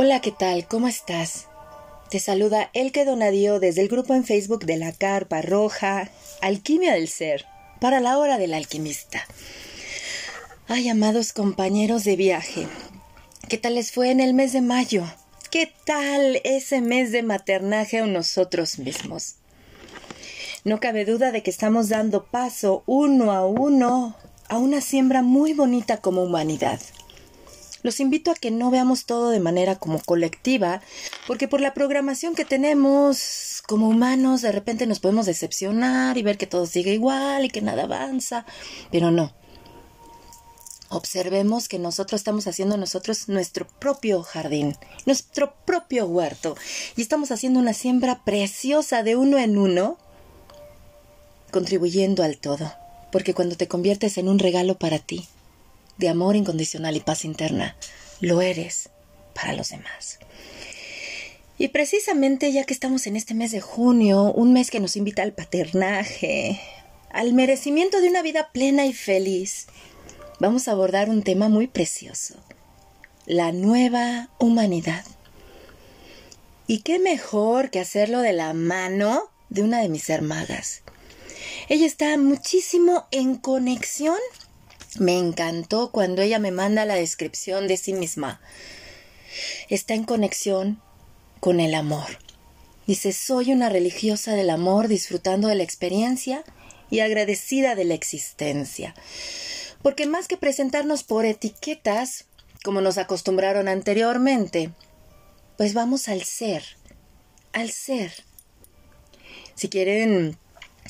Hola, ¿qué tal? ¿Cómo estás? Te saluda Elke Donadio desde el grupo en Facebook de la Carpa Roja, Alquimia del Ser, para la hora del alquimista. Ay, amados compañeros de viaje, ¿qué tal les fue en el mes de mayo? ¿Qué tal ese mes de maternaje a nosotros mismos? No cabe duda de que estamos dando paso uno a uno a una siembra muy bonita como humanidad. Los invito a que no veamos todo de manera como colectiva, porque por la programación que tenemos como humanos, de repente nos podemos decepcionar y ver que todo sigue igual y que nada avanza, pero no. Observemos que nosotros estamos haciendo nosotros nuestro propio jardín, nuestro propio huerto, y estamos haciendo una siembra preciosa de uno en uno, contribuyendo al todo, porque cuando te conviertes en un regalo para ti, de amor incondicional y paz interna, lo eres para los demás. Y precisamente ya que estamos en este mes de junio, un mes que nos invita al paternaje, al merecimiento de una vida plena y feliz, vamos a abordar un tema muy precioso, la nueva humanidad. ¿Y qué mejor que hacerlo de la mano de una de mis hermanas? Ella está muchísimo en conexión me encantó cuando ella me manda la descripción de sí misma. Está en conexión con el amor. Dice, soy una religiosa del amor disfrutando de la experiencia y agradecida de la existencia. Porque más que presentarnos por etiquetas, como nos acostumbraron anteriormente, pues vamos al ser, al ser. Si quieren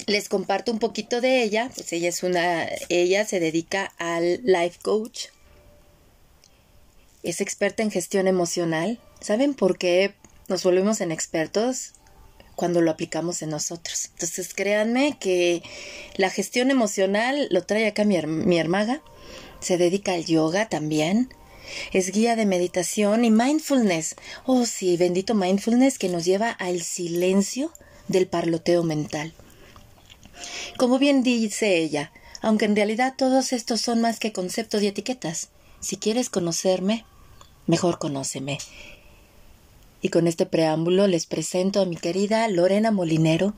les comparto un poquito de ella, pues ella es una, ella se dedica al life coach, es experta en gestión emocional. ¿Saben por qué nos volvemos en expertos? Cuando lo aplicamos en nosotros. Entonces créanme que la gestión emocional lo trae acá mi, mi hermaga, se dedica al yoga también, es guía de meditación y mindfulness. Oh sí, bendito mindfulness que nos lleva al silencio del parloteo mental. Como bien dice ella, aunque en realidad todos estos son más que conceptos y etiquetas, si quieres conocerme, mejor conóceme. Y con este preámbulo les presento a mi querida Lorena Molinero,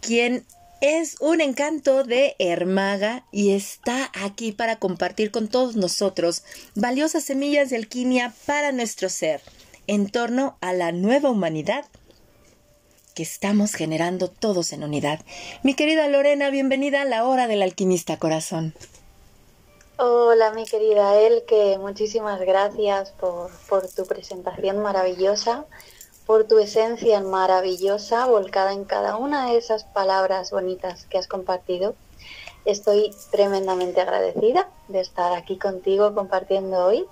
quien es un encanto de Hermaga y está aquí para compartir con todos nosotros valiosas semillas de alquimia para nuestro ser en torno a la nueva humanidad que estamos generando todos en unidad. Mi querida Lorena, bienvenida a la hora del alquimista corazón. Hola, mi querida Elke, muchísimas gracias por, por tu presentación maravillosa, por tu esencia maravillosa volcada en cada una de esas palabras bonitas que has compartido. Estoy tremendamente agradecida de estar aquí contigo compartiendo hoy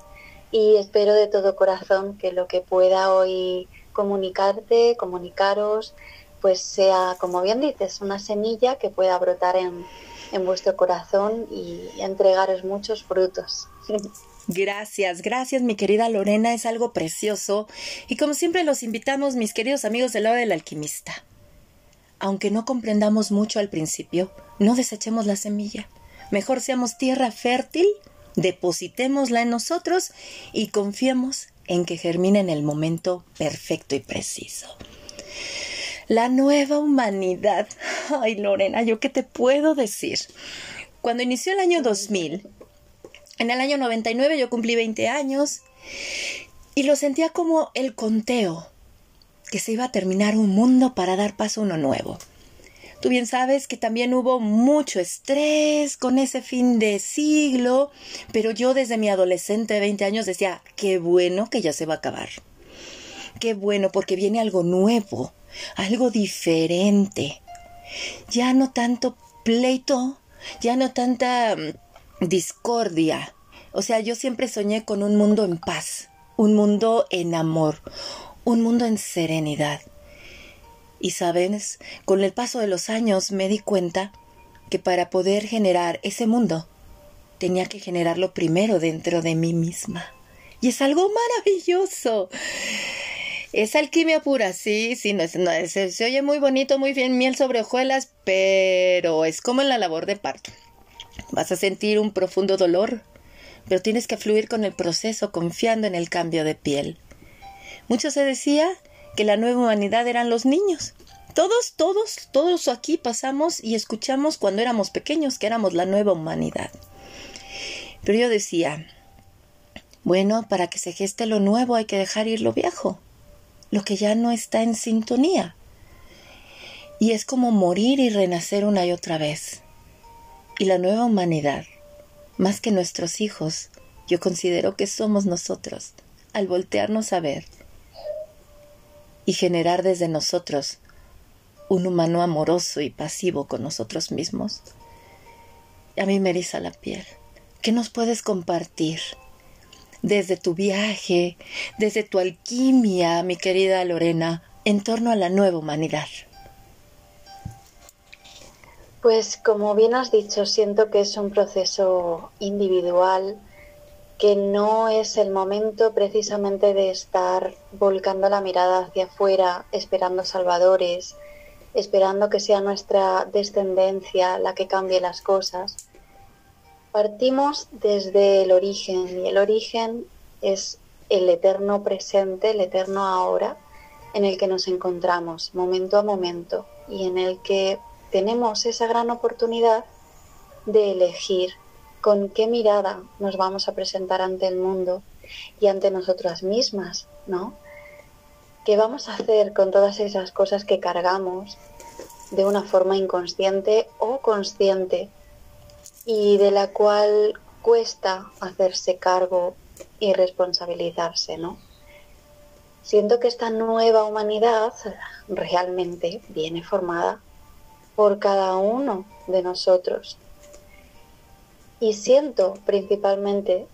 y espero de todo corazón que lo que pueda hoy comunicarte, comunicaros, pues sea, como bien dices, una semilla que pueda brotar en, en vuestro corazón y entregaros muchos frutos. Gracias, gracias mi querida Lorena, es algo precioso y como siempre los invitamos mis queridos amigos de la hora del alquimista. Aunque no comprendamos mucho al principio, no desechemos la semilla. Mejor seamos tierra fértil, depositémosla en nosotros y confiemos en que germine en el momento perfecto y preciso. La nueva humanidad. Ay, Lorena, ¿yo qué te puedo decir? Cuando inició el año 2000, en el año 99 yo cumplí 20 años y lo sentía como el conteo, que se iba a terminar un mundo para dar paso a uno nuevo. Tú bien sabes que también hubo mucho estrés con ese fin de siglo, pero yo desde mi adolescente de 20 años decía, qué bueno que ya se va a acabar. Qué bueno porque viene algo nuevo, algo diferente. Ya no tanto pleito, ya no tanta mm, discordia. O sea, yo siempre soñé con un mundo en paz, un mundo en amor, un mundo en serenidad. Y sabes, con el paso de los años me di cuenta que para poder generar ese mundo tenía que generarlo primero dentro de mí misma. Y es algo maravilloso. Es alquimia pura, sí, sí, no, es, no se, se, oye muy bonito, muy bien, miel sobre hojuelas, pero es como en la labor de parto. Vas a sentir un profundo dolor, pero tienes que fluir con el proceso confiando en el cambio de piel. Mucho se decía que la nueva humanidad eran los niños. Todos, todos, todos aquí pasamos y escuchamos cuando éramos pequeños que éramos la nueva humanidad. Pero yo decía, bueno, para que se geste lo nuevo hay que dejar ir lo viejo, lo que ya no está en sintonía. Y es como morir y renacer una y otra vez. Y la nueva humanidad, más que nuestros hijos, yo considero que somos nosotros, al voltearnos a ver y generar desde nosotros un humano amoroso y pasivo con nosotros mismos. A mí me eriza la piel. ¿Qué nos puedes compartir? Desde tu viaje, desde tu alquimia, mi querida Lorena, en torno a la nueva humanidad. Pues como bien has dicho, siento que es un proceso individual, que no es el momento precisamente de estar volcando la mirada hacia afuera, esperando salvadores, esperando que sea nuestra descendencia la que cambie las cosas. Partimos desde el origen y el origen es el eterno presente, el eterno ahora en el que nos encontramos momento a momento y en el que tenemos esa gran oportunidad de elegir con qué mirada nos vamos a presentar ante el mundo y ante nosotras mismas, ¿no? ¿Qué vamos a hacer con todas esas cosas que cargamos de una forma inconsciente o consciente y de la cual cuesta hacerse cargo y responsabilizarse, ¿no? Siento que esta nueva humanidad realmente viene formada por cada uno de nosotros. Y siento principalmente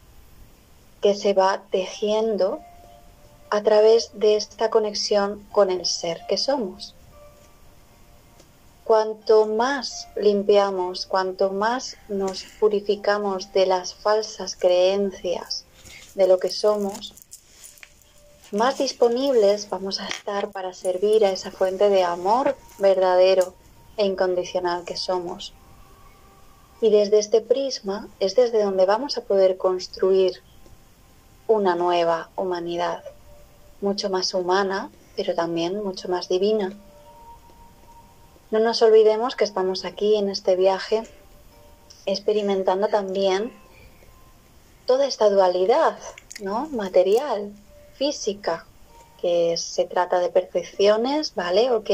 que se va tejiendo a través de esta conexión con el ser que somos. Cuanto más limpiamos, cuanto más nos purificamos de las falsas creencias de lo que somos, más disponibles vamos a estar para servir a esa fuente de amor verdadero e incondicional que somos. Y desde este prisma es desde donde vamos a poder construir una nueva humanidad, mucho más humana, pero también mucho más divina. No nos olvidemos que estamos aquí en este viaje experimentando también toda esta dualidad, ¿no? Material, física, que se trata de percepciones, ¿vale? Ok,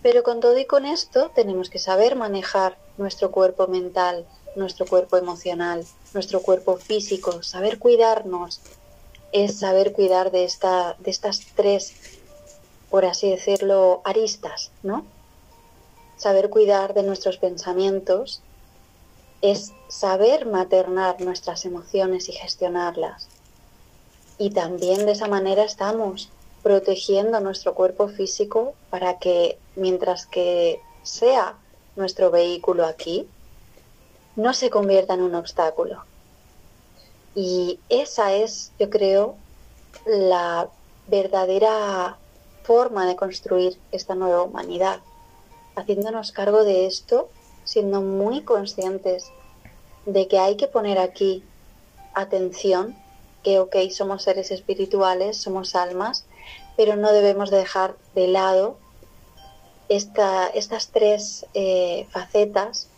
pero con todo y con esto tenemos que saber manejar nuestro cuerpo mental, nuestro cuerpo emocional, nuestro cuerpo físico, saber cuidarnos, es saber cuidar de, esta, de estas tres, por así decirlo, aristas, ¿no? Saber cuidar de nuestros pensamientos es saber maternar nuestras emociones y gestionarlas. Y también de esa manera estamos protegiendo nuestro cuerpo físico para que mientras que sea nuestro vehículo aquí, no se convierta en un obstáculo. Y esa es, yo creo, la verdadera forma de construir esta nueva humanidad, haciéndonos cargo de esto, siendo muy conscientes de que hay que poner aquí atención, que ok, somos seres espirituales, somos almas, pero no debemos dejar de lado estas tres eh, facetas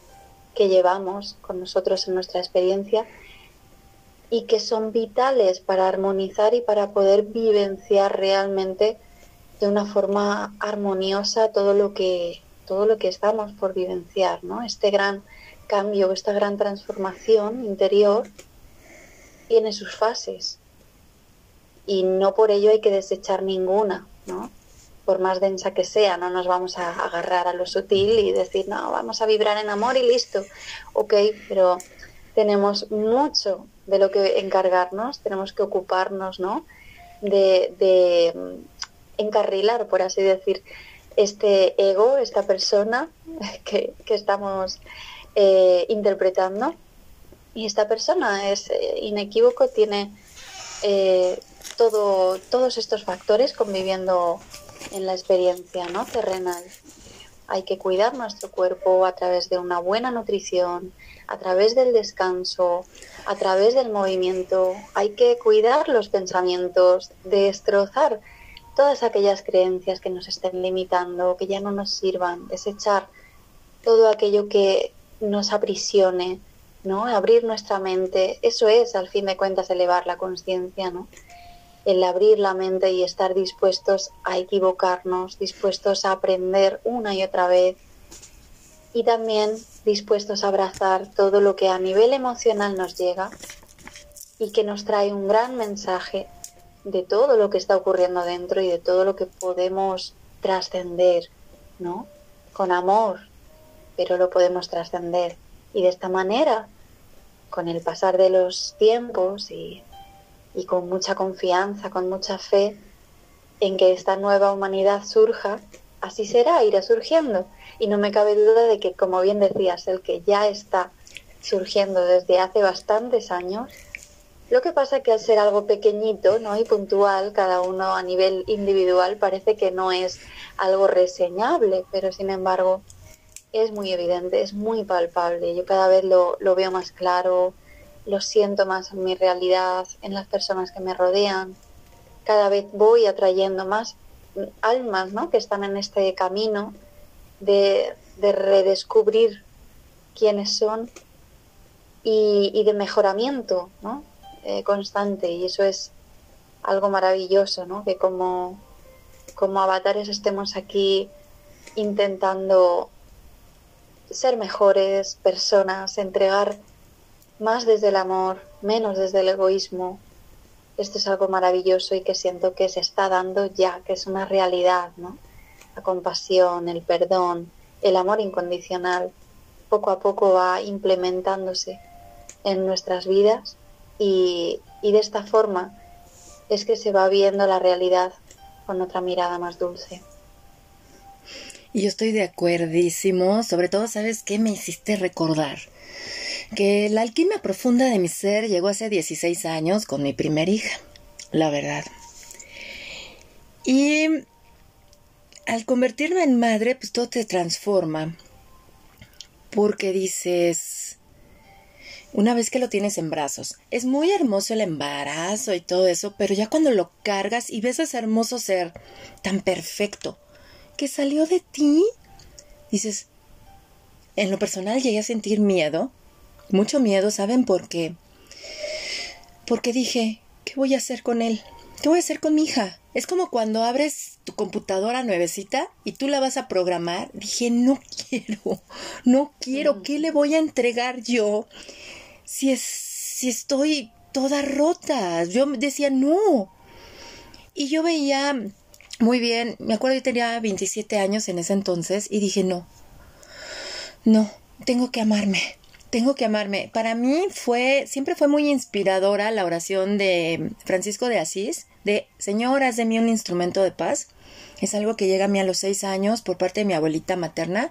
que llevamos con nosotros en nuestra experiencia y que son vitales para armonizar y para poder vivenciar realmente de una forma armoniosa todo lo que todo lo que estamos por vivenciar, ¿no? Este gran cambio, esta gran transformación interior tiene sus fases y no por ello hay que desechar ninguna, ¿no? Por más densa que sea, no nos vamos a agarrar a lo sutil y decir, no, vamos a vibrar en amor y listo. Ok, pero tenemos mucho de lo que encargarnos, tenemos que ocuparnos, ¿no? De, mm, encarrilar, por así decir, este ego, esta persona que, estamos eh, interpretando. Y esta persona es eh, inequívoco, tiene eh, todos estos factores conviviendo en la experiencia ¿no? terrenal. Hay que cuidar nuestro cuerpo a través de una buena nutrición, a través del descanso, a través del movimiento. Hay que cuidar los pensamientos, destrozar todas aquellas creencias que nos estén limitando, que ya no nos sirvan, desechar todo aquello que nos aprisione, ¿no? Abrir nuestra mente, eso es al fin de cuentas elevar la conciencia, ¿no? El abrir la mente y estar dispuestos a equivocarnos, dispuestos a aprender una y otra vez y también dispuestos a abrazar todo lo que a nivel emocional nos llega y que nos trae un gran mensaje de todo lo que está ocurriendo dentro y de todo lo que podemos trascender, ¿no? Con amor, pero lo podemos trascender. Y de esta manera, con el pasar de los tiempos y, y con mucha confianza, con mucha fe en que esta nueva humanidad surja, así será, irá surgiendo. Y no me cabe duda de que, como bien decías, el que ya está surgiendo desde hace bastantes años, lo que pasa es que al ser algo pequeñito ¿no? y puntual, cada uno a nivel individual parece que no es algo reseñable, pero sin embargo es muy evidente, es muy palpable. Yo cada vez lo, lo veo más claro, lo siento más en mi realidad, en las personas que me rodean. Cada vez voy atrayendo más almas ¿no? que están en este camino de, de redescubrir quiénes son y, de mejoramiento ¿no? Eh, constante y eso es algo maravilloso, ¿no? Que como, como avatares estemos aquí intentando ser mejores personas, entregar más desde el amor, menos desde el egoísmo. Esto es algo maravilloso y que siento que se está dando ya, que es una realidad, ¿no? La compasión, el perdón, el amor incondicional, poco a poco va implementándose en nuestras vidas y, de esta forma es que se va viendo la realidad con otra mirada más dulce. Y yo estoy de acuerdísimo, sobre todo, ¿sabes qué me hiciste recordar? Que la alquimia profunda de mi ser llegó hace 16 años con mi primer hija, la verdad. Y al convertirme en madre, pues todo te transforma. Porque dices, una vez que lo tienes en brazos. Es muy hermoso el embarazo y todo eso, pero ya cuando lo cargas y ves ese hermoso ser tan perfecto que salió de ti, dices, en lo personal llegué a sentir miedo, mucho miedo, ¿saben por qué? Porque dije, ¿qué voy a hacer con él? ¿Qué voy a hacer con mi hija? Es como cuando abres tu computadora nuevecita y tú la vas a programar. Dije, no quiero, no quiero. ¿qué le voy a entregar yo? si, es, si estoy toda rota. Yo decía, no. Y yo veía muy bien, me acuerdo que tenía 27 años en ese entonces y dije, no, no, tengo que amarme, tengo que amarme. Para mí fue, siempre fue muy inspiradora la oración de Francisco de Asís, de Señor, haz de mí un instrumento de paz. Es algo que llega a mí a los seis años por parte de mi abuelita materna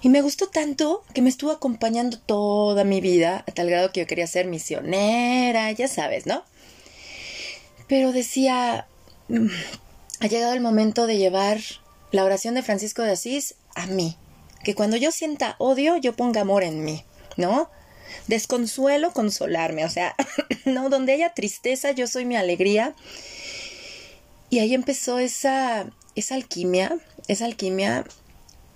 y me gustó tanto que me estuvo acompañando toda mi vida, a tal grado que yo quería ser misionera, ya sabes, ¿no? Pero decía, mm, ha llegado el momento de llevar la oración de Francisco de Asís a mí. Que cuando yo sienta odio, yo ponga amor en mí, ¿no? Desconsuelo, consolarme, o sea, no, donde haya tristeza, yo soy mi alegría. Y ahí empezó esa, esa alquimia, esa alquimia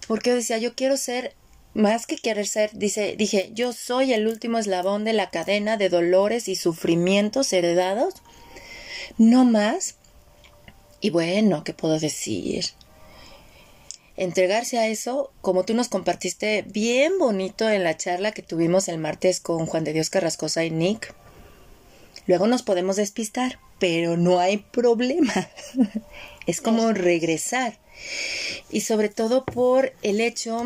porque decía, yo quiero ser, más que querer ser, dice, dije, yo soy el último eslabón de la cadena de dolores y sufrimientos heredados, no más. Y bueno, ¿qué puedo decir? Entregarse a eso, como tú nos compartiste bien bonito en la charla que tuvimos el martes con Juan de Dios Carrascosa y Nick. Luego nos podemos despistar, pero no hay problema. es como regresar. Y sobre todo por el hecho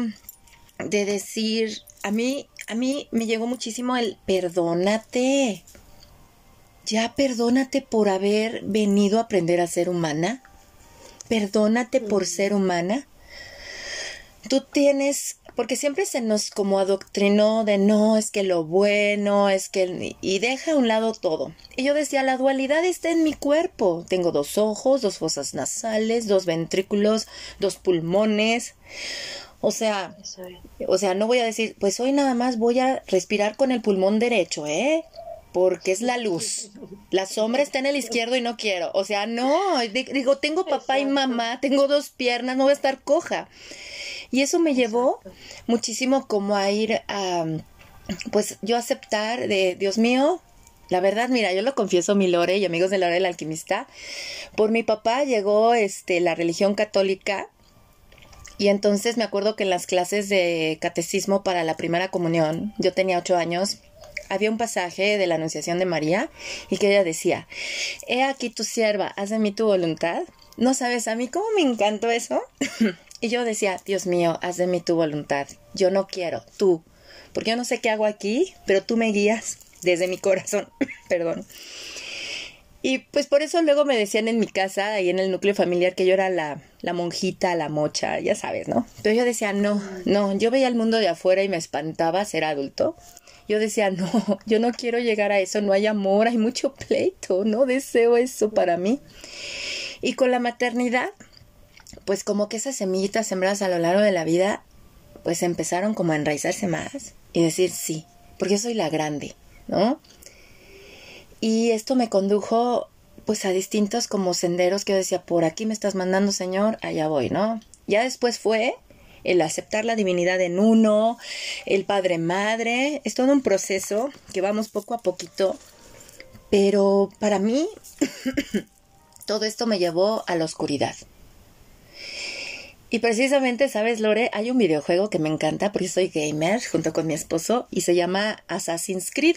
de decir, a mí, a mí me llegó muchísimo el perdónate. Ya perdónate por haber venido a aprender a ser humana. Perdónate por ser humana. Tú tienes porque siempre se nos como adoctrinó de no, es que lo bueno, es que... y deja a un lado todo. Y yo decía, la dualidad está en mi cuerpo. Tengo dos ojos, dos fosas nasales, dos ventrículos, dos pulmones. O sea, o sea, no voy a decir, pues hoy nada más voy a respirar con el pulmón derecho, ¿eh? porque es la luz. La sombra está en el izquierdo y no quiero. O sea, no, digo, tengo papá y mamá, tengo dos piernas, no voy a estar coja. Y eso me llevó muchísimo como a ir a, pues yo aceptar de, Dios mío, la verdad, mira, yo lo confieso, mi Lore y amigos de Lore el alquimista, por mi papá llegó este la religión católica y entonces me acuerdo que en las clases de catecismo para la primera comunión, yo tenía ocho años, había un pasaje de la Anunciación de María y que ella decía, He aquí tu sierva, haz de mí tu voluntad. No sabes a mí cómo me encantó eso. y yo decía, Dios mío, haz de mí tu voluntad. Yo no quiero, tú. Porque yo no sé qué hago aquí, pero tú me guías desde mi corazón. Perdón. Y pues por eso luego me decían en mi casa, ahí en el núcleo familiar, que yo era la, la monjita, la mocha, ya sabes, ¿no? Pero yo decía, no, no, yo veía el mundo de afuera y me espantaba ser adulto yo decía, no, yo no quiero llegar a eso, no hay amor, hay mucho pleito, no deseo eso para mí. Y con la maternidad, pues como que esas semillitas sembradas a lo largo de la vida, pues empezaron como a enraizarse más y decir sí, porque yo soy la grande, ¿no? Y esto me condujo pues a distintos como senderos que yo decía, por aquí me estás mandando, Señor, allá voy, ¿no? Ya después fue el aceptar la divinidad en uno, el Padre Madre, es todo un proceso que vamos poco a poquito, pero para mí todo esto me llevó a la oscuridad. Y precisamente, ¿sabes, Lore? Hay un videojuego que me encanta porque soy gamer junto con mi esposo y se llama Assassin's Creed,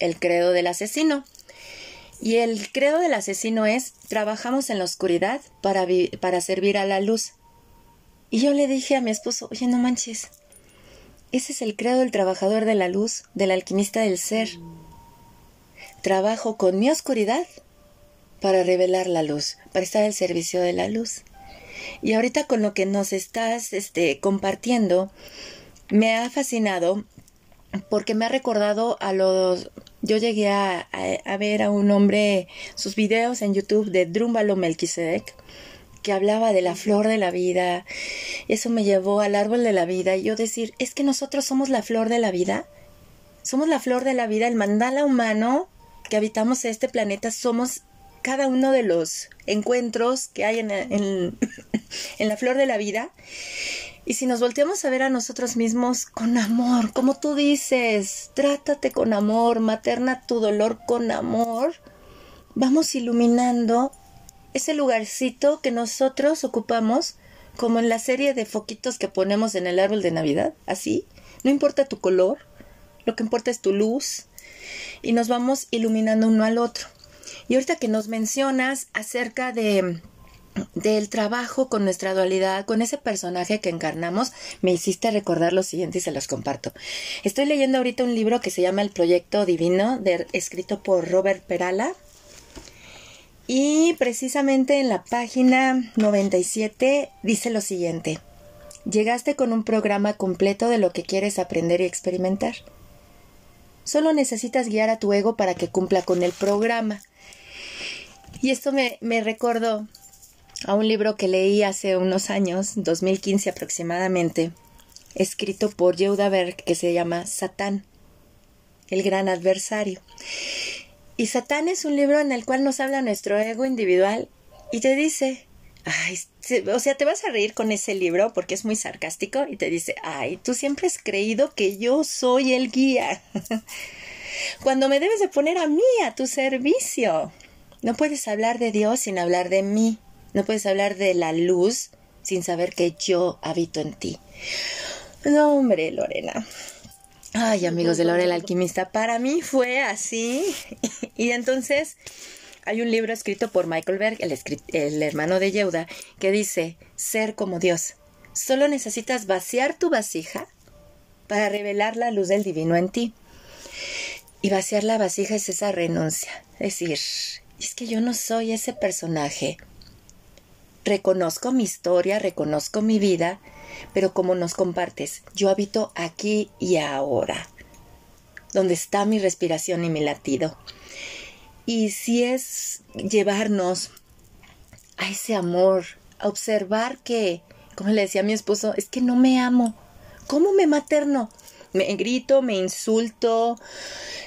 el credo del asesino. Y el credo del asesino es, trabajamos en la oscuridad para, para servir a la luz. Y yo le dije a mi esposo, oye, no manches, ese es el credo del trabajador de la luz, del alquimista del ser. Trabajo con mi oscuridad para revelar la luz, para estar al servicio de la luz. Y ahorita con lo que nos estás este, compartiendo, me ha fascinado porque me ha recordado a los... Yo llegué a, a, ver a un hombre, sus videos en YouTube de Drúmbalo Melquisedec, que hablaba de la flor de la vida. Eso me llevó al árbol de la vida y yo decir, es que nosotros somos la flor de la vida. Somos la flor de la vida, el mandala humano que habitamos este planeta, somos cada uno de los encuentros que hay en, en, la flor de la vida. Y si nos volteamos a ver a nosotros mismos con amor, como tú dices, trátate con amor, materna tu dolor con amor, vamos iluminando ese lugarcito que nosotros ocupamos como en la serie de foquitos que ponemos en el árbol de Navidad, así. No importa tu color, lo que importa es tu luz y nos vamos iluminando uno al otro. Y ahorita que nos mencionas acerca de del trabajo con nuestra dualidad, con ese personaje que encarnamos, me hiciste recordar lo siguiente y se los comparto. Estoy leyendo ahorita un libro que se llama El Proyecto Divino, de, escrito por Robert Perala, y precisamente en la página 97 dice lo siguiente. Llegaste con un programa completo de lo que quieres aprender y experimentar. Solo necesitas guiar a tu ego para que cumpla con el programa. Y esto me, me recordó a un libro que leí hace unos años, 2015 aproximadamente, escrito por Yehuda Berg, que se llama Satán, el gran adversario. Y Satán es un libro en el cual nos habla nuestro ego individual y te dice, ay, o sea, te vas a reír con ese libro porque es muy sarcástico y te dice, ay, tú siempre has creído que yo soy el guía. Cuando me debes de poner a mí a tu servicio. No puedes hablar de Dios sin hablar de mí. No puedes hablar de la luz sin saber que yo habito en ti. No, hombre, Lorena. Ay, amigos de el Alquimista, para mí fue así. y entonces hay un libro escrito por Michael Berg, el, el hermano de Yehuda, que dice, ser como Dios. Solo necesitas vaciar tu vasija para revelar la luz del divino en ti. Y vaciar la vasija es esa renuncia. Es decir, es que yo no soy ese personaje. Reconozco mi historia, reconozco mi vida, pero como nos compartes, yo habito aquí y ahora, donde está mi respiración y mi latido. Y si es llevarnos a ese amor, a observar que, como le decía a mi esposo, es que no me amo. ¿Cómo me materno? Me grito, me insulto,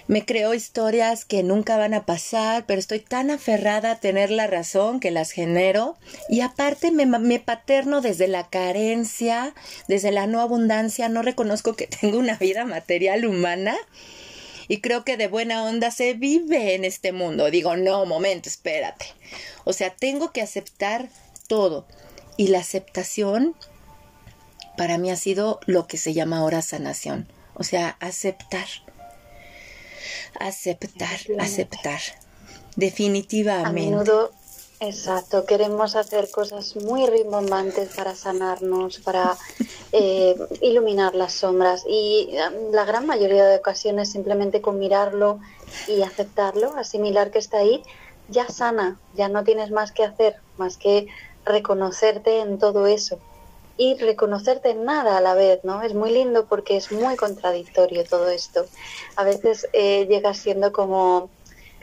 me creo historias que nunca van a pasar, pero estoy tan aferrada a tener la razón que las genero. Y aparte me, me paterno desde la carencia, desde la no abundancia, no reconozco que tengo una vida material humana y creo que de buena onda se vive en este mundo. Digo, no, momento, espérate. O sea, tengo que aceptar todo. Y la aceptación para mí ha sido lo que se llama ahora sanación. O sea, aceptar. Aceptar, aceptar. Definitivamente. A menudo, exacto, queremos hacer cosas muy rimbombantes para sanarnos, para eh, iluminar las sombras. Y um, la gran mayoría de ocasiones simplemente con mirarlo y aceptarlo, asimilar que está ahí, ya sana, ya no tienes más que hacer, más que reconocerte en todo eso y reconocerte en nada a la vez, ¿no? Es muy lindo porque es muy contradictorio todo esto. A veces eh, llega siendo como,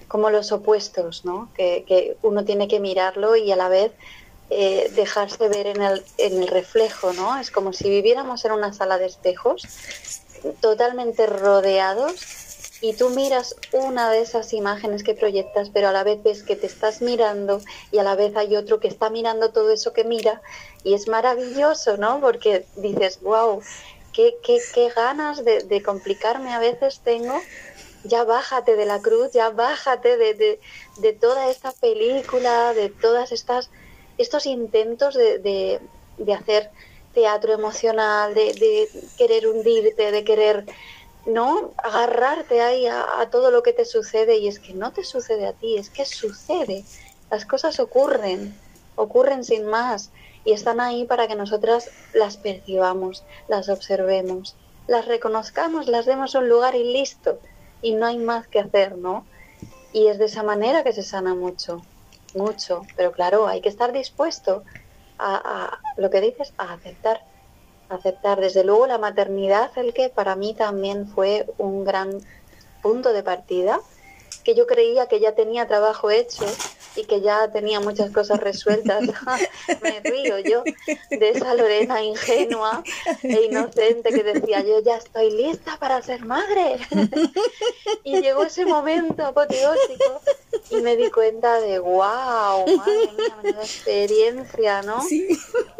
como los opuestos, ¿no? Que, que, uno tiene que mirarlo y a la vez eh, dejarse ver en el, en el reflejo, ¿no? Es como si viviéramos en una sala de espejos totalmente rodeados y tú miras una de esas imágenes que proyectas, pero a la vez ves que te estás mirando y a la vez hay otro que está mirando todo eso que mira y es maravilloso, ¿no? Porque dices, wow, qué, qué, qué ganas de, complicarme a veces tengo. Ya bájate de la cruz, ya bájate de, de, de toda esta película, de todas estas estos intentos de, de, hacer teatro emocional, de, querer hundirte, de querer no agarrarte ahí a, todo lo que te sucede y es que no te sucede a ti, es que sucede. Las cosas ocurren, ocurren sin más y están ahí para que nosotras las percibamos, las observemos, las reconozcamos, las demos un lugar y listo. Y no hay más que hacer, ¿no? Y es de esa manera que se sana mucho, mucho. Pero claro, hay que estar dispuesto a, a lo que dices, a aceptar aceptar. Desde luego la maternidad, el que para mí también fue un gran punto de partida, que yo creía que ya tenía trabajo hecho y que ya tenía muchas cosas resueltas. Me río yo de esa Lorena ingenua e inocente que decía yo ya estoy lista para ser madre. y llegó ese momento apoteósico y me di cuenta de wow, madre mía, menuda experiencia, ¿no? Sí.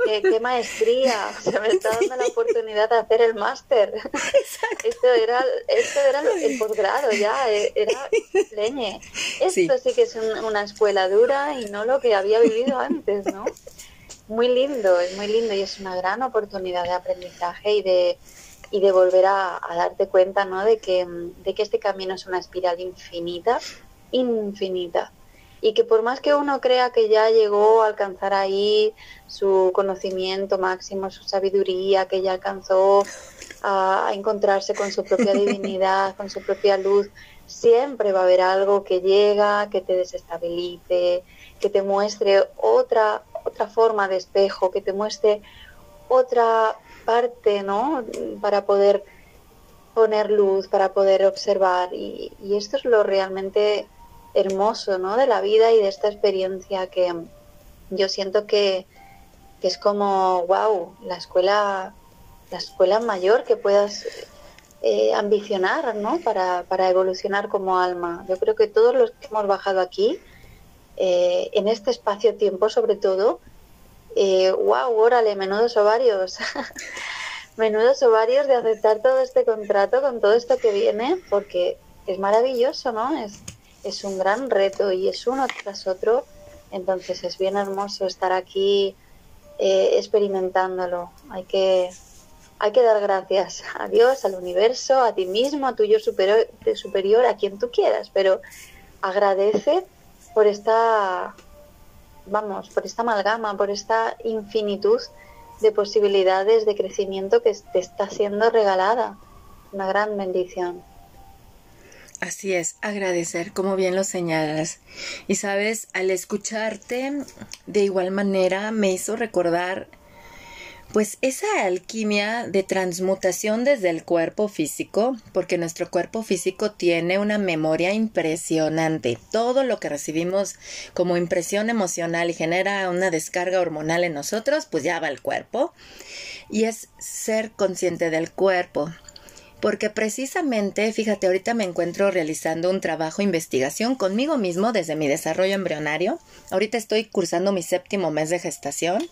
Qué, qué, maestría, se me está dando la oportunidad de hacer el máster. Esto era, esto era el posgrado ya, e, era leñe. Esto sí, sí que es un, una escuela dura y no lo que había vivido antes, ¿no? Muy lindo, es muy lindo y es una gran oportunidad de aprendizaje y de, y de volver a, a darte cuenta, ¿no? De que, de que este camino es una espiral infinita, infinita y que por más que uno crea que ya llegó a alcanzar ahí su conocimiento máximo, su sabiduría, que ya alcanzó a, encontrarse con su propia divinidad, con su propia luz, siempre va a haber algo que llega, que te desestabilice, que te muestre otra, otra forma de espejo, que te muestre otra parte, ¿no? Para poder poner luz, para poder observar. Y, y esto es lo realmente hermoso, ¿no? De la vida y de esta experiencia que yo siento que, que es como, wow, la escuela, la escuela mayor que puedas eh, ambicionar, ¿no? Para, para, evolucionar como alma. Yo creo que todos los que hemos bajado aquí, eh, en este espacio-tiempo sobre todo, eh, wow, órale, menudos ovarios. menudos ovarios de aceptar todo este contrato con todo esto que viene, porque es maravilloso, ¿no? Es, es un gran reto y es uno tras otro. Entonces es bien hermoso estar aquí eh, experimentándolo. Hay que, hay que dar gracias a Dios, al universo, a ti mismo, a tu yo superior, superior, a quien tú quieras, pero agradece por esta, vamos, por esta amalgama, por esta infinitud de posibilidades de crecimiento que te está siendo regalada. Una gran bendición. Así es, agradecer, como bien lo señalas. Y sabes, al escucharte, de igual manera me hizo recordar pues esa alquimia de transmutación desde el cuerpo físico, porque nuestro cuerpo físico tiene una memoria impresionante. Todo lo que recibimos como impresión emocional y genera una descarga hormonal en nosotros, pues ya va al cuerpo. Y es ser consciente del cuerpo, porque precisamente, fíjate, ahorita me encuentro realizando un trabajo de investigación conmigo mismo desde mi desarrollo embrionario. Ahorita estoy cursando mi séptimo mes de gestación.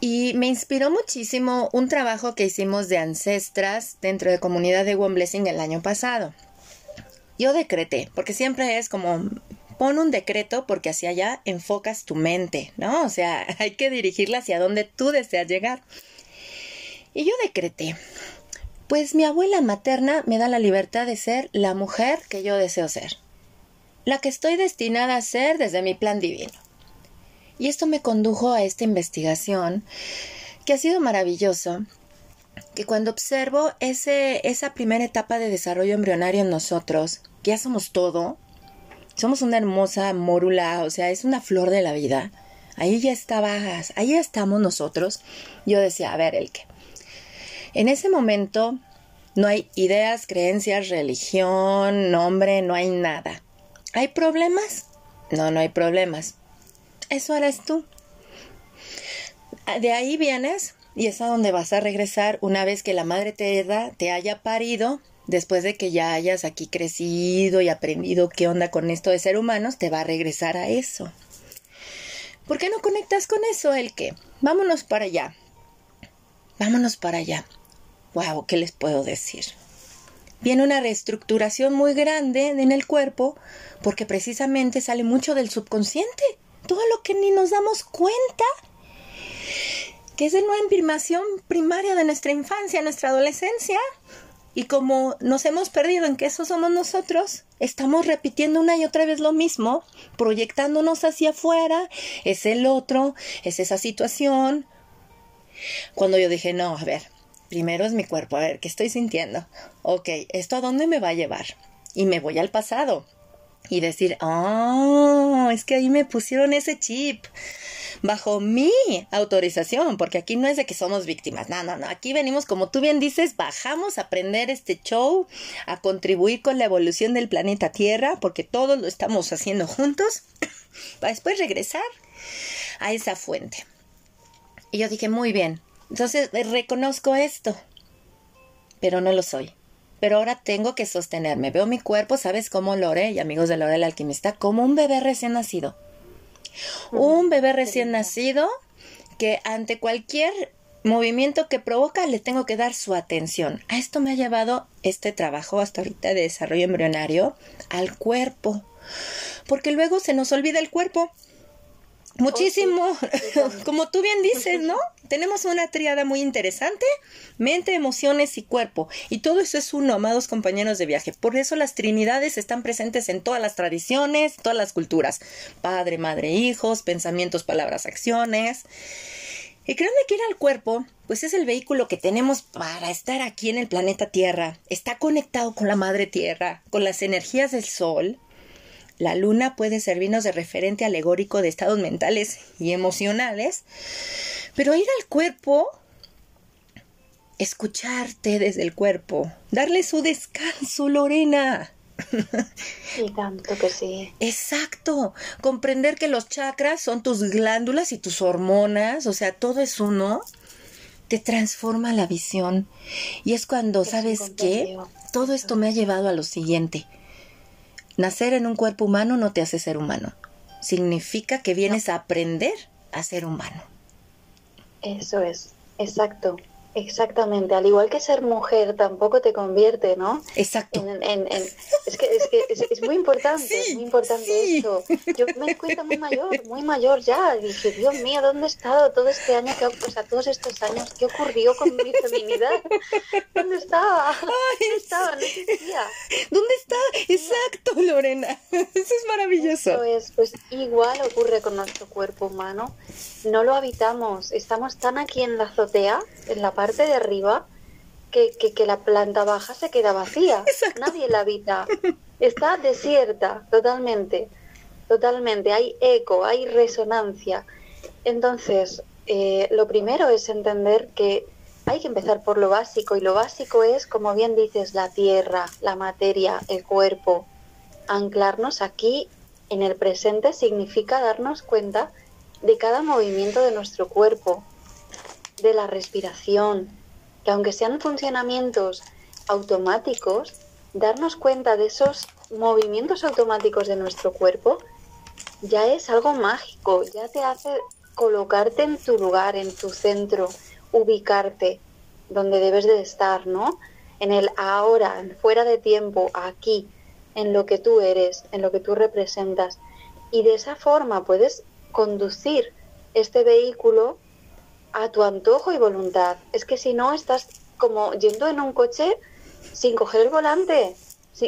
Y me inspiró muchísimo un trabajo que hicimos de ancestras dentro de comunidad de One Blessing el año pasado. Yo decreté, porque siempre es como pon un decreto porque hacia allá enfocas tu mente, ¿no? O sea, hay que dirigirla hacia donde tú deseas llegar. Y yo decreté, pues mi abuela materna me da la libertad de ser la mujer que yo deseo ser, la que estoy destinada a ser desde mi plan divino. Y esto me condujo a esta investigación que ha sido maravilloso, que cuando observo ese, esa primera etapa de desarrollo embrionario en nosotros, que ya somos todo, somos una hermosa mórula, o sea, es una flor de la vida. Ahí ya estabas, ahí ya estamos nosotros. Yo decía, a ver, el que. En ese momento no hay ideas, creencias, religión, nombre, no hay nada. ¿Hay problemas? No, no hay problemas. Eso eres tú. De ahí vienes y es a donde vas a regresar una vez que la Madre Tierra te haya parido, después de que ya hayas aquí crecido y aprendido qué onda con esto de ser humanos, te va a regresar a eso. ¿Por qué no conectas con eso, el que? Vámonos para allá. Vámonos para allá. Wow, ¿qué les puedo decir? Viene una reestructuración muy grande en el cuerpo porque precisamente sale mucho del subconsciente todo lo que ni nos damos cuenta, que es de nueva imprimación primaria de nuestra infancia, nuestra adolescencia. Y como nos hemos perdido en que eso somos nosotros, estamos repitiendo una y otra vez lo mismo, proyectándonos hacia afuera, es el otro, es esa situación. Cuando yo dije, no, a ver, primero es mi cuerpo, a ver, ¿qué estoy sintiendo? Ok, ¿esto a dónde me va a llevar? Y me voy al pasado y decir, oh, es que ahí me pusieron ese chip bajo mi autorización, porque aquí no es de que somos víctimas, no, no, no, aquí venimos, como tú bien dices, bajamos a aprender este show, a contribuir con la evolución del planeta Tierra, porque todos lo estamos haciendo juntos, para después regresar a esa fuente. Y yo dije, muy bien, entonces reconozco esto, pero no lo soy pero ahora tengo que sostenerme. Veo mi cuerpo, ¿sabes cómo Lore y amigos de Lore el alquimista? Como un bebé recién nacido. Un bebé recién nacido que ante cualquier movimiento que provoca le tengo que dar su atención. A esto me ha llevado este trabajo hasta ahorita de desarrollo embrionario al cuerpo. Porque luego se nos olvida el cuerpo Muchísimo, como tú bien dices, ¿no? Tenemos una triada muy interesante, mente, emociones y cuerpo. Y todo eso es uno, amados compañeros de viaje. Por eso las trinidades están presentes en todas las tradiciones, todas las culturas. Padre, madre, hijos, pensamientos, palabras, acciones. Y créanme que ir al cuerpo, pues es el vehículo que tenemos para estar aquí en el planeta Tierra. Está conectado con la madre Tierra, con las energías del Sol, la luna puede servirnos de referente alegórico de estados mentales y emocionales, pero ir al cuerpo, escucharte desde el cuerpo, darle su descanso, Lorena. Y tanto que sí. Exacto. Comprender que los chakras son tus glándulas y tus hormonas, o sea, todo es uno, te transforma la visión. Y es cuando, ¿sabes qué? Todo esto me ha llevado a lo siguiente. Nacer en un cuerpo humano no te hace ser humano. Significa que vienes a aprender a ser humano. Eso es, exacto. Exactamente, al igual que ser mujer tampoco te convierte, ¿no? Exacto. es que, es, que es, muy importante, es muy importante eso. Yo me di cuenta muy mayor, muy mayor ya, dije, Dios mío, ¿dónde he estado todo este año? ¿Qué, o sea, todos estos años, ¿qué ocurrió con mi feminidad? ¿Dónde estaba? ¿Dónde estaba? No existía. ¿Dónde está? Exacto, Lorena. Eso es maravilloso. Eso es, pues igual ocurre con nuestro cuerpo humano. No lo habitamos, estamos tan aquí en la azotea, en la parte parte de arriba que, que, la planta baja se queda vacía. Nadie la habita. Está desierta totalmente. Totalmente. Hay eco, hay resonancia. Entonces, eh, lo primero es entender que hay que empezar por lo básico y lo básico es, como bien dices, la tierra, la materia, el cuerpo. Anclarnos aquí en el presente significa darnos cuenta de cada movimiento de nuestro cuerpo, de la respiración, que aunque sean funcionamientos automáticos, darnos cuenta de esos movimientos automáticos de nuestro cuerpo ya es algo mágico, ya te hace colocarte en tu lugar, en tu centro, ubicarte donde debes de estar, ¿no? En el ahora, fuera de tiempo, aquí, en lo que tú eres, en lo que tú representas. Y de esa forma puedes conducir este vehículo a tu antojo y voluntad. Es que si no, estás como yendo en un coche sin coger el volante,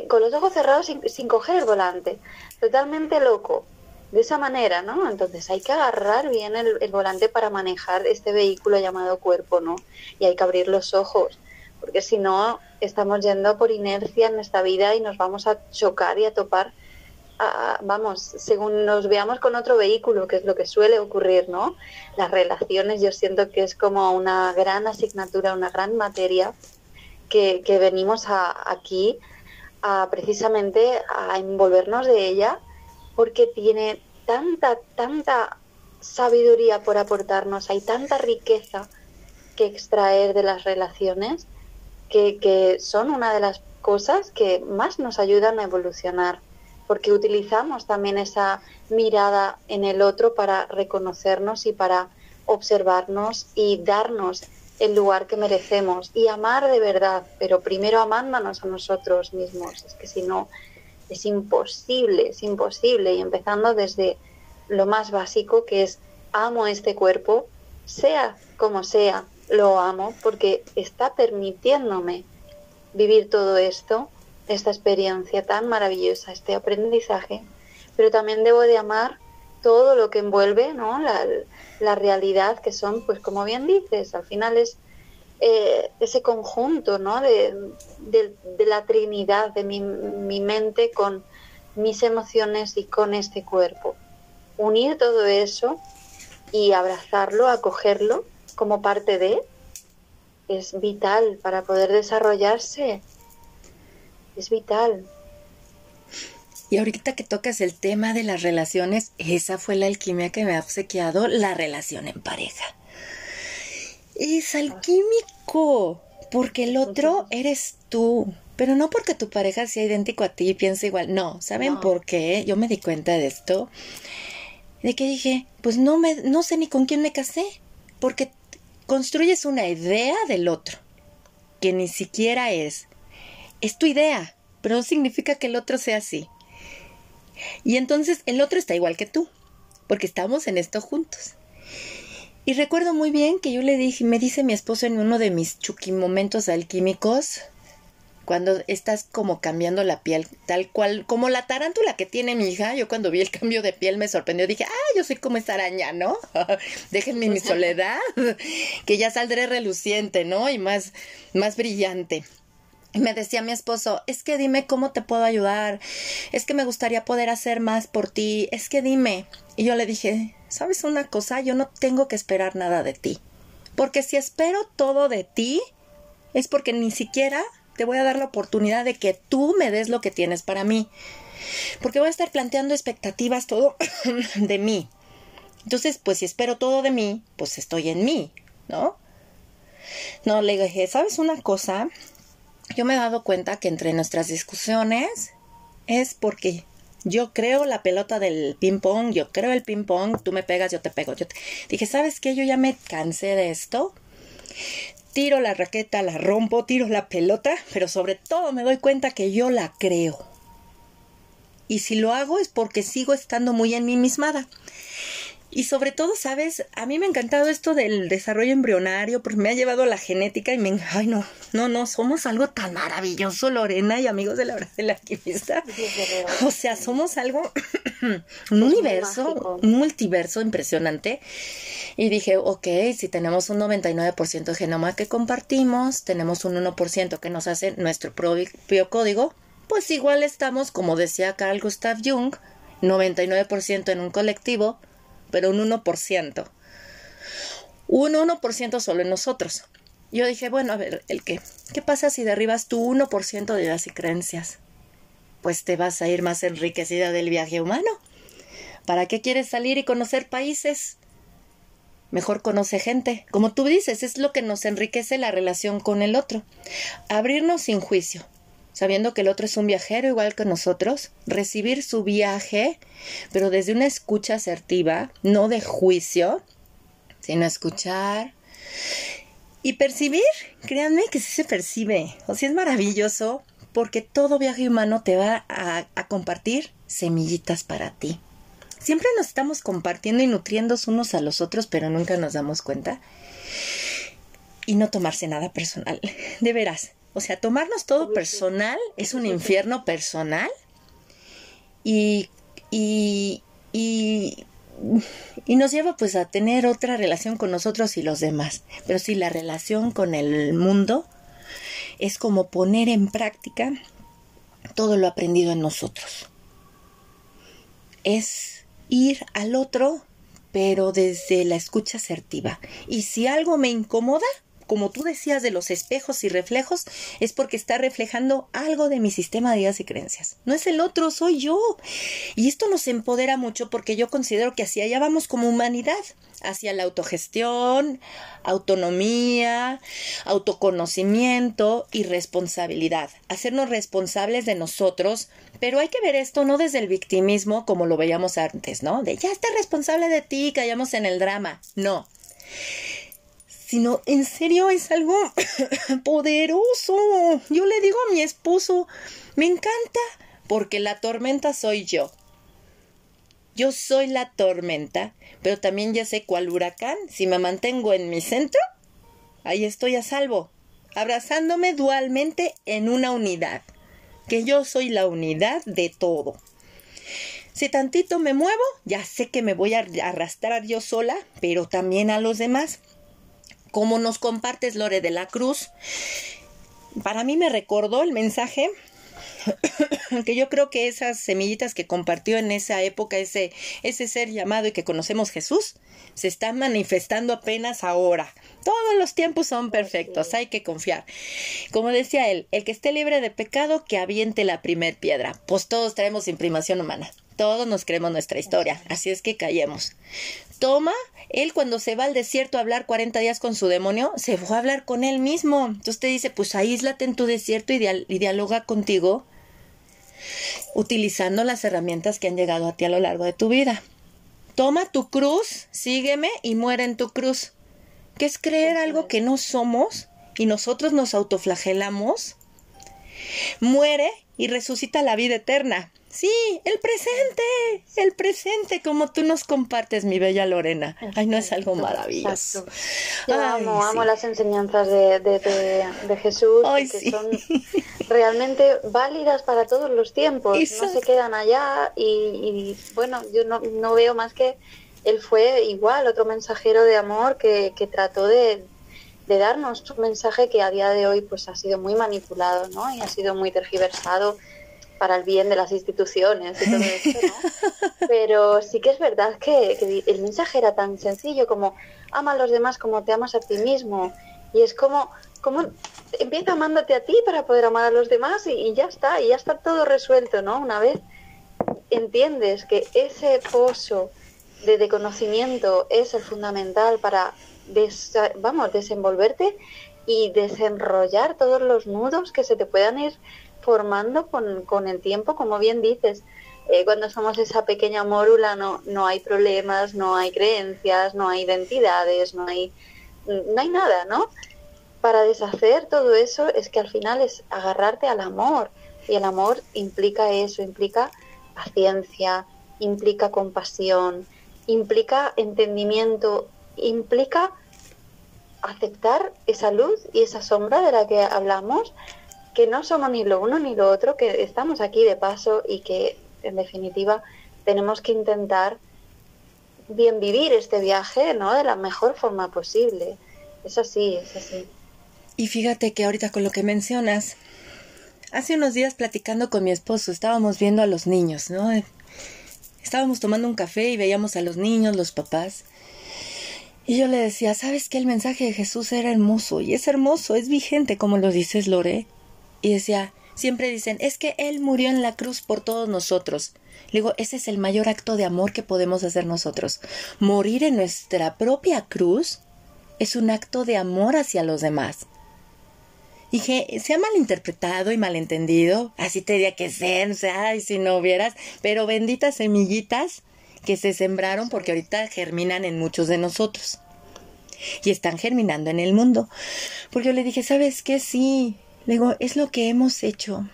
con los ojos cerrados, sin, sin coger el volante. Totalmente loco de esa manera, ¿no? Entonces hay que agarrar bien el, volante para manejar este vehículo llamado cuerpo, ¿no? Y hay que abrir los ojos, porque si no estamos yendo por inercia en esta vida y nos vamos a chocar y a topar, vamos, según nos veamos con otro vehículo, que es lo que suele ocurrir, ¿no? Las relaciones yo siento que es como una gran asignatura, una gran materia que, que venimos a, aquí a precisamente a envolvernos de ella porque tiene tanta, tanta sabiduría por aportarnos, hay tanta riqueza que extraer de las relaciones que, son una de las cosas que más nos ayudan a evolucionar, porque utilizamos también esa mirada en el otro para reconocernos y para observarnos y darnos el lugar que merecemos y amar de verdad, pero primero amándonos a nosotros mismos, es que si no, es imposible, es imposible. Y empezando desde lo más básico, que es amo este cuerpo, sea como sea, lo amo porque está permitiéndome vivir todo esto, esta experiencia tan maravillosa, este aprendizaje, pero también debo de amar todo lo que envuelve ¿no? la, la realidad que son, pues como bien dices, al final es eh, ese conjunto ¿no? de, la Trinidad, de mi, mi, mente con mis emociones y con este cuerpo. Unir todo eso y abrazarlo, acogerlo como parte de, es vital para poder desarrollarse. Es vital. Y ahorita que tocas el tema de las relaciones, esa fue la alquimia que me ha obsequiado la relación en pareja es alquímico, porque el otro eres tú. Pero no porque tu pareja sea idéntico a ti y piense igual. No, ¿saben por qué? Yo me di cuenta de esto. De que dije, pues no me, no sé ni con quién me casé. Porque construyes una idea del otro. Que ni siquiera es. Es tu idea. Pero no significa que el otro sea así. Y entonces el otro está igual que tú. Porque estamos en esto juntos. Y recuerdo muy bien que yo le dije, me dice mi esposo en uno de mis momentos alquímicos, cuando estás como cambiando la piel, tal cual, como la tarántula que tiene mi hija, yo cuando vi el cambio de piel me sorprendió, dije, ah, yo soy como esa araña, ¿no? Déjenme mi soledad, que ya saldré reluciente, ¿no? Y más, más brillante. Me decía mi esposo, es que dime cómo te puedo ayudar, es que me gustaría poder hacer más por ti, es que dime. Y yo le dije, ¿sabes una cosa? Yo no tengo que esperar nada de ti. Porque si espero todo de ti, es porque ni siquiera te voy a dar la oportunidad de que tú me des lo que tienes para mí. Porque voy a estar planteando expectativas todo de mí. Entonces, pues si espero todo de mí, pues estoy en mí, ¿no? No, le dije, ¿sabes una cosa? Yo me he dado cuenta que entre nuestras discusiones es porque yo creo la pelota del ping pong, yo creo el ping pong, tú me pegas, yo te pego. Yo Dije, ¿sabes qué? Yo ya me cansé de esto. Tiro la raqueta, la rompo, tiro la pelota, pero sobre todo me doy cuenta que yo la creo. Y si lo hago es porque sigo estando muy en mí mismada. Y sobre todo, ¿sabes? A mí me ha encantado esto del desarrollo embrionario porque me ha llevado a la genética y me... Ay, no, no, no, somos algo tan maravilloso, Lorena y amigos de la la alquimista. O sea, somos algo, un universo, un multiverso impresionante. Y dije, ok, si tenemos un 99% de genoma que compartimos, tenemos un 1% que nos hace nuestro propio código, pues igual estamos, como decía Carl Gustav Jung, 99% en un colectivo, pero un 1%. un 1% solo en nosotros. Yo dije, bueno, a ver, ¿el qué? ¿Qué pasa si derribas tu 1% de y creencias? Pues te vas a ir más enriquecida del viaje humano. ¿Para qué quieres salir y conocer países? Mejor conoce gente. Como tú dices, es lo que nos enriquece la relación con el otro. Abrirnos sin juicio, sabiendo que el otro es un viajero igual que nosotros, recibir su viaje, pero desde una escucha asertiva, no de juicio, sino escuchar y percibir. Créanme que sí se percibe, o sea, es maravilloso, porque todo viaje humano te va a, a compartir semillitas para ti. Siempre nos estamos compartiendo y nutriendo unos a los otros, pero nunca nos damos cuenta. Y no tomarse nada personal, de veras. O sea, tomarnos todo personal es un infierno personal. Y, y, y, y nos lleva pues a tener otra relación con nosotros y los demás. Pero sí, la relación con el mundo es como poner en práctica todo lo aprendido en nosotros. Es ir al otro, pero desde la escucha asertiva. Y si algo me incomoda, como tú decías de los espejos y reflejos, es porque está reflejando algo de mi sistema de ideas y creencias. No es el otro, soy yo. Y esto nos empodera mucho porque yo considero que hacia allá vamos como humanidad, hacia la autogestión, autonomía, autoconocimiento y responsabilidad. Hacernos responsables de nosotros, pero hay que ver esto no desde el victimismo como lo veíamos antes, ¿no? De ya está responsable de ti, callamos en el drama. No sino en serio es algo poderoso. Yo le digo a mi esposo, me encanta porque la tormenta soy yo. Yo soy la tormenta, pero también ya sé cuál huracán. Si me mantengo en mi centro, ahí estoy a salvo, abrazándome dualmente en una unidad, que yo soy la unidad de todo. Si tantito me muevo, ya sé que me voy a arrastrar yo sola, pero también a los demás como nos compartes Lore de la Cruz. Para mí me recordó el mensaje que yo creo que esas semillitas que compartió en esa época ese, ese ser llamado y que conocemos Jesús, se están manifestando apenas ahora. Todos los tiempos son perfectos, hay que confiar. Como decía él, el que esté libre de pecado, que aviente la primer piedra. Pues todos traemos imprimación humana, todos nos creemos nuestra historia, así es que callemos toma, él cuando se va al desierto a hablar 40 días con su demonio, se fue a hablar con él mismo. Entonces te dice, pues aíslate en tu desierto y, dialoga contigo utilizando las herramientas que han llegado a ti a lo largo de tu vida. Toma tu cruz, sígueme y muere en tu cruz. ¿Qué es creer algo que no somos y nosotros nos autoflagelamos? Muere y resucita la vida eterna. Sí, el presente, el presente, como tú nos compartes, mi bella Lorena. Ay, no es algo maravilloso. Yo amo, amo las enseñanzas de, de, Jesús, que son realmente válidas para todos los tiempos, no se quedan allá y, bueno, yo no, no, veo más que él fue igual, otro mensajero de amor que, que trató de, de darnos un mensaje que a día de hoy pues ha sido muy manipulado, ¿no? Y ha sido muy tergiversado para el bien de las instituciones y todo esto, ¿no? Pero sí que es verdad que, el mensaje era tan sencillo como ama a los demás como te amas a ti mismo. Y es como, como empieza amándote a ti para poder amar a los demás y, ya está, y ya está todo resuelto, ¿no? Una vez entiendes que ese pozo de, conocimiento es el fundamental para vamos, desenvolverte y desenrollar todos los nudos que se te puedan ir formando con, con el tiempo, como bien dices. Eh, cuando somos esa pequeña mórula no, no hay problemas, no hay creencias, no hay identidades, no hay, no hay nada, ¿no? Para deshacer todo eso es que al final es agarrarte al amor. Y el amor implica eso, implica paciencia, implica compasión, implica entendimiento, implica aceptar esa luz y esa sombra de la que hablamos que no somos ni lo uno ni lo otro, que estamos aquí de paso y que en definitiva tenemos que intentar bien vivir este viaje, ¿no? De la mejor forma posible. Es así, es así. Y fíjate que ahorita con lo que mencionas, hace unos días platicando con mi esposo, estábamos viendo a los niños, ¿no? Estábamos tomando un café y veíamos a los niños, los papás. Y yo le decía, ¿sabes que el mensaje de Jesús era hermoso? Y es hermoso, es vigente, como lo dices, Lore. Y decía, siempre dicen, es que Él murió en la cruz por todos nosotros. Le digo, ese es el mayor acto de amor que podemos hacer nosotros. Morir en nuestra propia cruz es un acto de amor hacia los demás. Y que se ha malinterpretado y malentendido, así tendría que ser, ay, si no hubieras, pero benditas semillitas que se sembraron porque ahorita germinan en muchos de nosotros. Y están germinando en el mundo. Porque yo le dije, ¿sabes qué? Sí. Digo, es lo que hemos hecho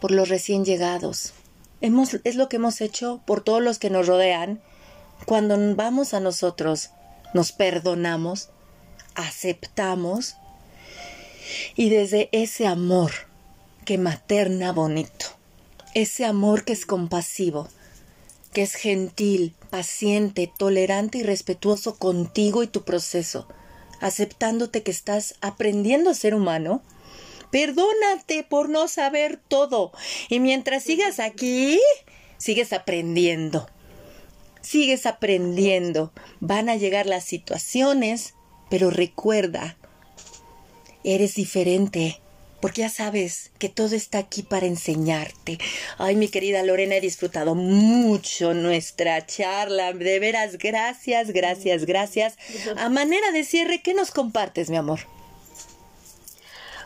por los recién llegados. Es lo que hemos hecho por todos los que nos rodean. Cuando vamos a nosotros, nos perdonamos, aceptamos y desde ese amor que materna bonito, ese amor que es compasivo, que es gentil, paciente, tolerante y respetuoso contigo y tu proceso, aceptándote que estás aprendiendo a ser humano. Perdónate por no saber todo. Y mientras sigas aquí, sigues aprendiendo. Sigues aprendiendo. Van a llegar las situaciones, pero recuerda, eres diferente porque ya sabes que todo está aquí para enseñarte. Ay, mi querida Lorena, he disfrutado mucho nuestra charla. De veras, gracias, gracias, gracias. A manera de cierre, ¿qué nos compartes, mi amor?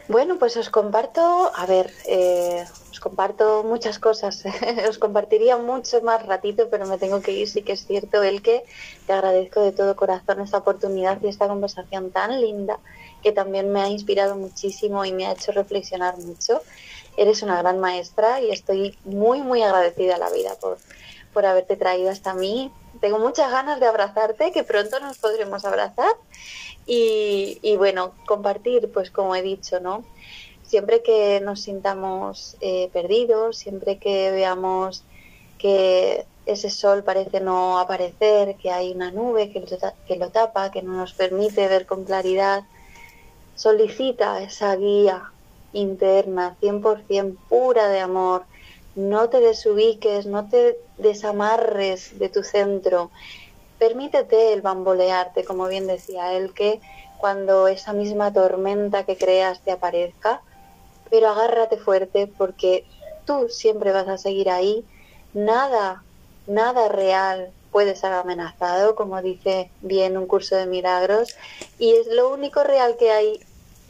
Bueno, pues os comparto, a ver, eh, os comparto muchas cosas. os compartiría mucho más ratito, pero me tengo que ir. Sí que es cierto, el que te agradezco de todo corazón esta oportunidad y esta conversación tan linda que también me ha inspirado muchísimo y me ha hecho reflexionar mucho. Eres una gran maestra y estoy muy, muy agradecida a la vida por, por haberte traído hasta mí. Tengo muchas ganas de abrazarte, que pronto nos podremos abrazar. Y, y bueno, compartir, pues como he dicho, ¿no? Siempre que nos sintamos eh, perdidos, siempre que veamos que ese sol parece no aparecer, que hay una nube que que lo tapa, que no nos permite ver con claridad, Solicita esa guía interna, 100% pura de amor. No te desubiques, no te desamarres de tu centro. Permítete el bambolearte, como bien decía él, que cuando esa misma tormenta que creas te aparezca, pero agárrate fuerte porque tú siempre vas a seguir ahí. Nada, nada real puede ser amenazado, como dice bien un curso de milagros, y es lo único real que hay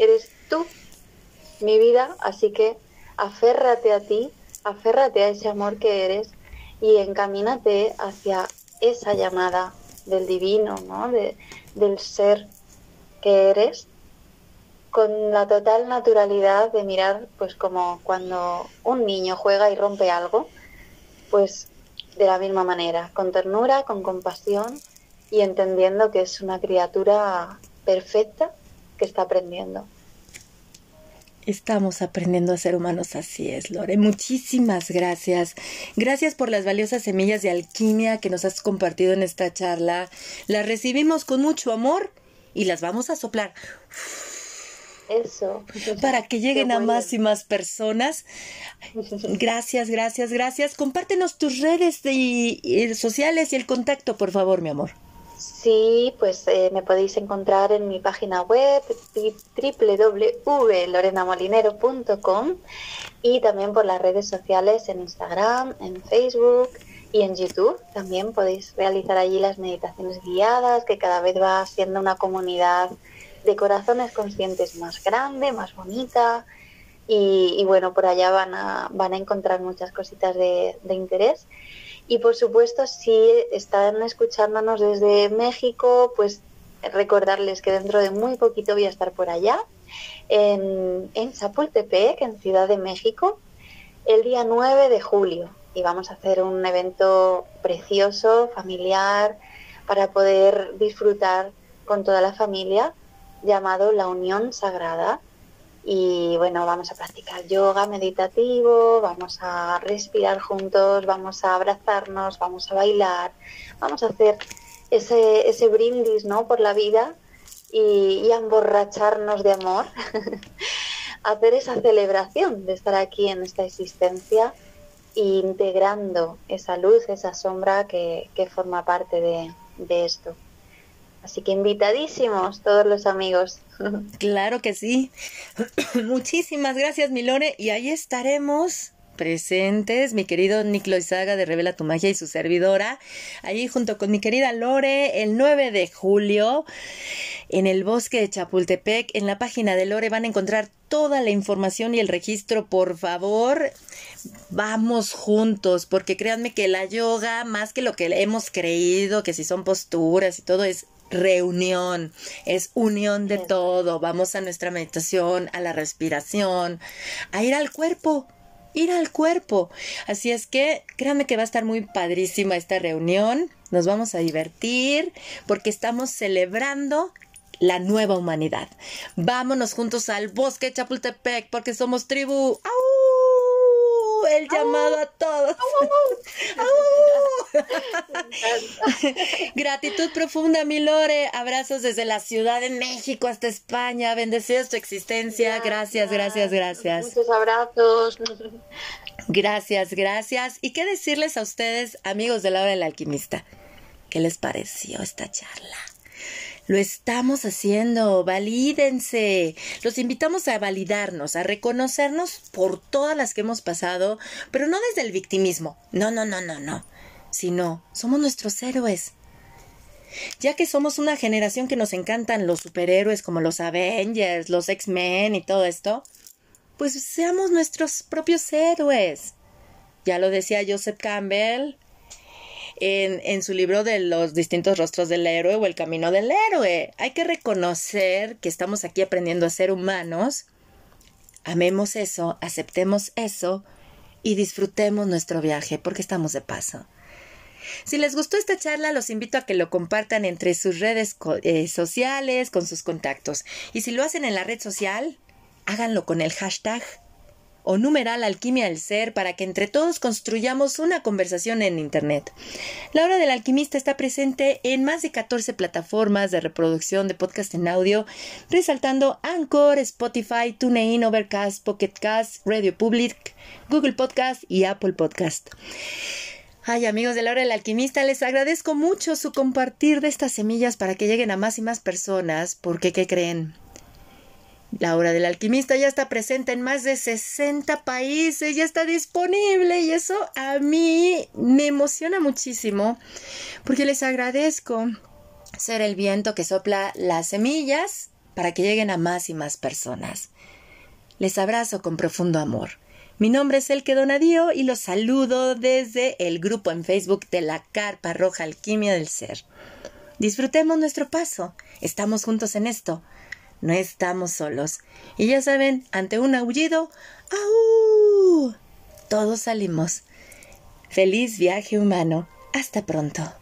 eres tú, mi vida, así que aférrate a ti, aférrate a ese amor que eres y encamínate hacia esa llamada del divino, ¿no? del ser que eres, con la total naturalidad de mirar, pues como cuando un niño juega y rompe algo, pues de la misma manera, con ternura, con compasión y entendiendo que es una criatura perfecta que está aprendiendo. Estamos aprendiendo a ser humanos, así es, Lore. Muchísimas gracias. Gracias por las valiosas semillas de alquimia que nos has compartido en esta charla. Las recibimos con mucho amor y las vamos a soplar. Eso. Para que lleguen a más y más personas. Gracias, gracias, gracias. Compártenos tus redes sociales y el contacto, por favor, mi amor. Sí, pues eh, me podéis encontrar en mi página web www.lorenamolinero.com y también por las redes sociales en Instagram, en Facebook y en YouTube. También podéis realizar allí las meditaciones guiadas, que cada vez va siendo una comunidad de corazones conscientes más grande, más bonita. Y, bueno, por allá van a, van a encontrar muchas cositas de, de interés. Y por supuesto, si están escuchándonos desde México, pues recordarles que dentro de muy poquito voy a estar por allá, en, en Chapultepec, en Ciudad de México, el día 9 de julio. Y vamos a hacer un evento precioso, familiar, para poder disfrutar con toda la familia, llamado La Unión Sagrada y bueno, vamos a practicar yoga meditativo, vamos a respirar juntos, vamos a abrazarnos, vamos a bailar, vamos a hacer ese, ese brindis ¿no? por la vida y, y emborracharnos de amor, hacer esa celebración de estar aquí en esta existencia integrando esa luz, esa sombra que, que forma parte de, de esto. Así que invitadísimos todos los amigos. Claro que sí. Muchísimas gracias, Milone. Y ahí estaremos presentes, mi querido Niclo Izaga de Revela tu Magia y su servidora, ahí junto con mi querida Lore, el 9 de julio, en el bosque de Chapultepec, en la página de Lore van a encontrar toda la información y el registro, por favor, vamos juntos, porque créanme que la yoga, más que lo que hemos creído, que si son posturas y todo, es reunión, es unión de todo. Vamos a nuestra meditación, a la respiración, a ir al cuerpo, ir al cuerpo. Así es que créanme que va a estar muy padrísima esta reunión. Nos vamos a divertir porque estamos celebrando la nueva humanidad. Vámonos juntos al bosque Chapultepec porque somos tribu. ¡Au! El llamado a todos. Gratitud profunda, mi Lore. Abrazos desde la Ciudad de México hasta España. Bendecidos tu existencia. Gracias, gracias, gracias. Muchos abrazos. Gracias, gracias. ¿Y qué decirles a ustedes, amigos de la hora del alquimista? ¿Qué les pareció esta charla? Lo estamos haciendo, valídense. Los invitamos a validarnos, a reconocernos por todas las que hemos pasado, pero no desde el victimismo. No, no, no, no, no. Sino, somos nuestros héroes. Ya que somos una generación que nos encantan los superhéroes como los Avengers, los X-Men y todo esto, pues seamos nuestros propios héroes. Ya lo decía Joseph Campbell en, su libro de los distintos rostros del héroe o el camino del héroe. Hay que reconocer que estamos aquí aprendiendo a ser humanos. Amemos eso, aceptemos eso y disfrutemos nuestro viaje porque estamos de paso. Si les gustó esta charla, los invito a que lo compartan entre sus redes eh, sociales, con sus contactos. Y si lo hacen en la red social, háganlo con el hashtag o numeral alquimia del ser para que entre todos construyamos una conversación en Internet. La hora del alquimista está presente en más de 14 plataformas de reproducción de podcast en audio, resaltando Anchor, Spotify, TuneIn, Overcast, Pocket Cast, Radio Public, Google Podcast y Apple Podcast. Ay, amigos de la hora del alquimista, les agradezco mucho su compartir de estas semillas para que lleguen a más y más personas, porque ¿qué creen? La hora del alquimista ya está presente en más de 60 países, ya está disponible y eso a mí me emociona muchísimo porque les agradezco ser el viento que sopla las semillas para que lleguen a más y más personas. Les abrazo con profundo amor. Mi nombre es Elke Donadío y los saludo desde el grupo en Facebook de la Carpa Roja Alquimia del Ser. Disfrutemos nuestro paso. Estamos juntos en esto. No estamos solos. Y ya saben, ante un aullido, ¡au! Todos salimos. Feliz viaje humano. Hasta pronto.